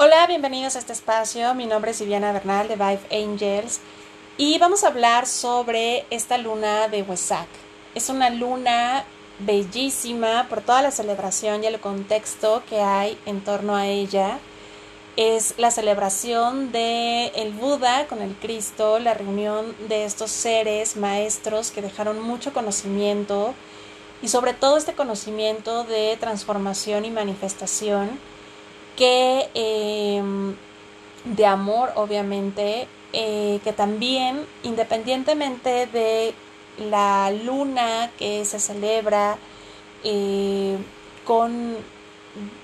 Hola, bienvenidos a este espacio. Mi nombre es Viviana Bernal de Vive Angels y vamos a hablar sobre esta luna de Wesak. Es una luna bellísima por toda la celebración y el contexto que hay en torno a ella. Es la celebración de el Buda con el Cristo, la reunión de estos seres maestros que dejaron mucho conocimiento y sobre todo este conocimiento de transformación y manifestación que em, de amor, obviamente, eh, que también, independientemente de la luna que se celebra eh, con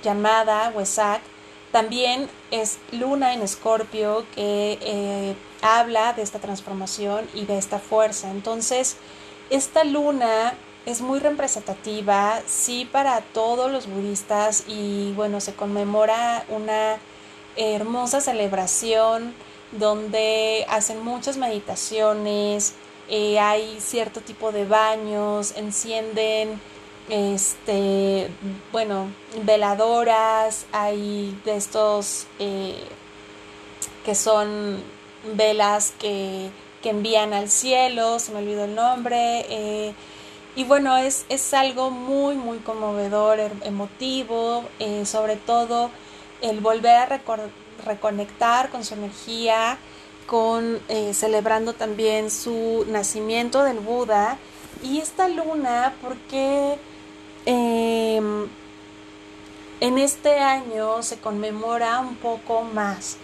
llamada Wesak, también es luna en escorpio que eh, habla de esta transformación y de esta fuerza. Entonces, esta luna es muy representativa, sí, para todos los budistas y bueno, se conmemora una hermosa celebración donde hacen muchas meditaciones, eh, hay cierto tipo de baños, encienden este bueno veladoras hay de estos eh, que son velas que, que, envían al cielo se me olvidó el nombre eh, y bueno, es, es algo muy, muy conmovedor, emotivo, eh, sobre todo el volver a reconectar con su energía, con eh, celebrando también su nacimiento del Buda. Y esta luna, porque em, en este año se conmemora un poco más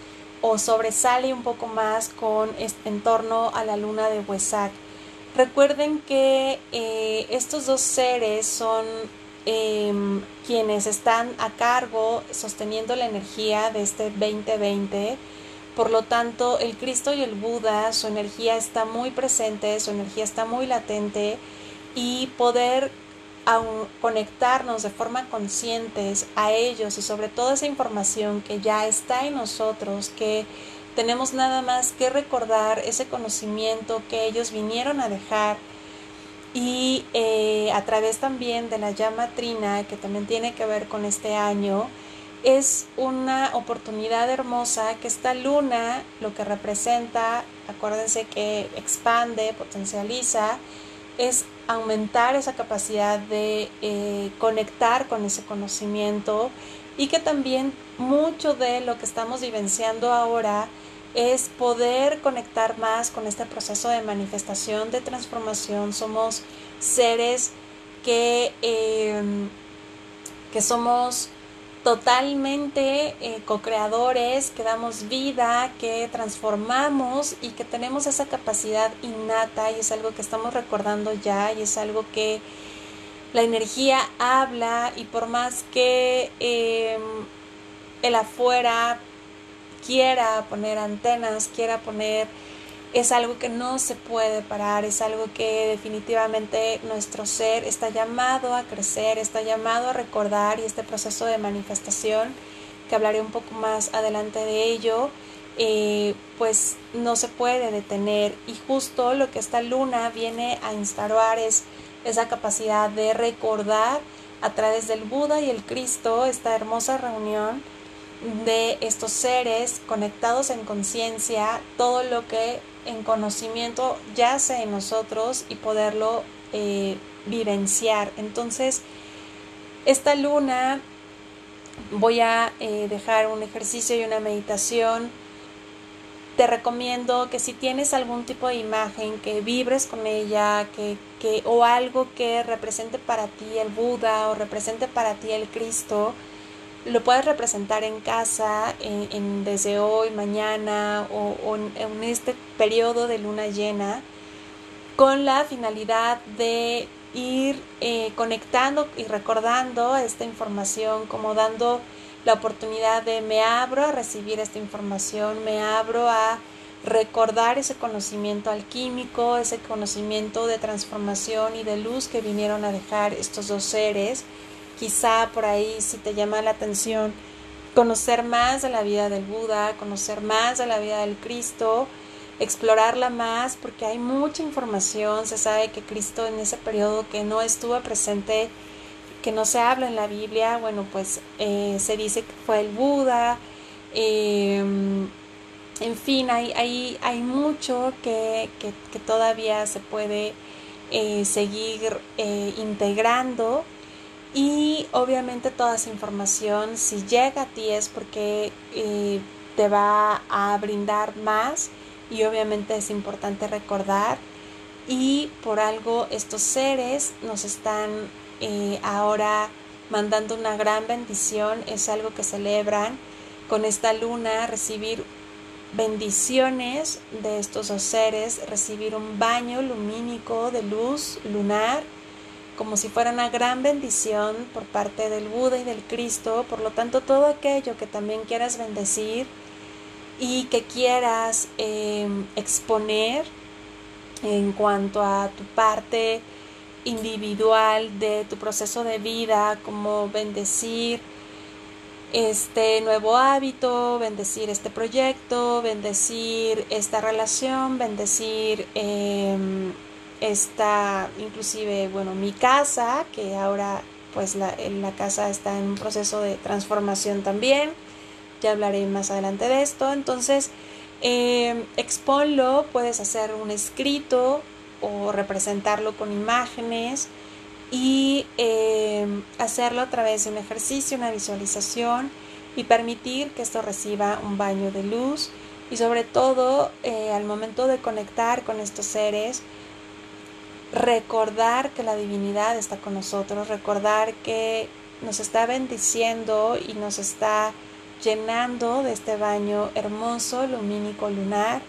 o sobresale un poco más con en torno a la luna de Huesac Recuerden que eh, estos dos seres son em, quienes están a cargo sosteniendo la energía de este 2020. Por lo tanto, el Cristo y el Buda, su energía está muy presente, su energía está muy latente y poder conectarnos de forma conscientes a ellos y sobre todo esa información que ya está en nosotros, que tenemos nada más que recordar ese conocimiento que ellos vinieron a dejar y eh, a través también de la llama trina que también tiene que ver con este año es una oportunidad hermosa que esta luna lo que representa acuérdense que expande potencializa es aumentar esa capacidad de eh, conectar con ese conocimiento y que también mucho de lo que estamos vivenciando ahora es poder conectar más con este proceso de manifestación, de transformación. Somos seres que, em, que somos totalmente eh, co-creadores, que damos vida, que transformamos y que tenemos esa capacidad innata y es algo que estamos recordando ya y es algo que la energía habla y por más que em, el afuera quiera poner antenas, quiera poner, es algo que no se puede parar, es algo que definitivamente nuestro ser está llamado a crecer, está llamado a recordar y este proceso de manifestación, que hablaré un poco más adelante de ello, eh, pues no se puede detener. Y justo lo que esta luna viene a instaurar es esa capacidad de recordar a través del Buda y el Cristo esta hermosa reunión de estos seres conectados en conciencia, todo lo que en conocimiento yace en nosotros y poderlo eh, vivenciar. Entonces, esta luna voy a eh, dejar un ejercicio y una meditación. Te recomiendo que si tienes algún tipo de imagen, que vibres con ella, que, que, o algo que represente para ti el Buda o represente para ti el Cristo, lo puedes representar en casa en, desde hoy, mañana o, en, este periodo de luna llena con la finalidad de ir eh, conectando y recordando esta información, como dando la oportunidad de me abro a recibir esta información, me abro a recordar ese conocimiento alquímico, ese conocimiento de transformación y de luz que vinieron a dejar estos dos seres Quizá por ahí si te llama la atención conocer más de la vida del Buda, conocer más de la vida del Cristo, explorarla más porque hay mucha información, se sabe que Cristo en ese periodo que no estuvo presente, que no se habla en la Biblia, bueno, pues eh, se dice que fue el Buda, Em, en fin, hay, hay, hay mucho que, que, todavía se puede eh, seguir eh, integrando y obviamente toda esa información si llega a ti es porque eh, te va a brindar más y obviamente es importante recordar. Y por algo estos seres nos están ahora mandando una gran bendición, es algo que celebran con esta luna, recibir bendiciones de estos dos seres, recibir un baño lumínico de luz lunar, como si fuera una gran bendición por parte del Buda y del Cristo. Por lo tanto, todo aquello que también quieras bendecir y que quieras em, exponer en cuanto a tu parte individual de tu proceso de vida, como bendecir este nuevo hábito, bendecir este proyecto, bendecir esta relación, bendecir em, esta, inclusive, bueno, mi casa, que ahora pues la, la casa está en un proceso de transformación también, ya hablaré más adelante de esto, entonces eh, exponlo, puedes hacer un escrito o representarlo con imágenes, y eh, hacerlo a través de un ejercicio, una visualización y permitir que esto reciba un baño de luz. Y sobre todo eh, al momento de conectar con estos seres, recordar que la divinidad está con nosotros, recordar que nos está bendiciendo y nos está llenando de este baño hermoso, lumínico, lunar,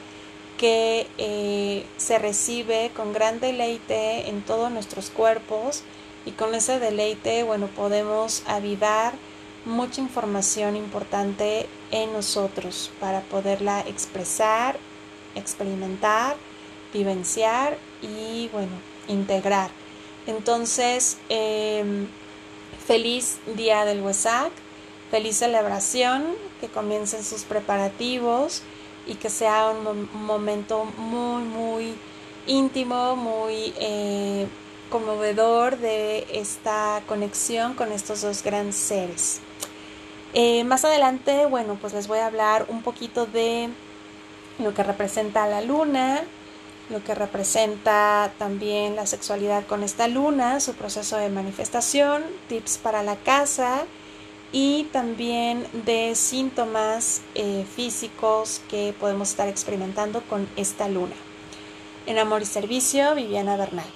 que eh, se recibe con gran deleite en todos nuestros cuerpos y con ese deleite, bueno, podemos avivar mucha información importante en nosotros para poderla expresar, experimentar, vivenciar y, bueno, integrar. Entonces, em, feliz día del WESAC, feliz celebración, que comiencen sus preparativos y que sea un, momento muy, muy íntimo, muy eh, conmovedor de esta conexión con estos dos grandes seres. Eh, más adelante, bueno, pues les voy a hablar un poquito de lo que representa la luna, lo que representa también la sexualidad con esta luna, su proceso de manifestación, tips para la casa, y también de síntomas eh, físicos que podemos estar experimentando con esta luna. En Amor y Servicio, Viviana Bernal.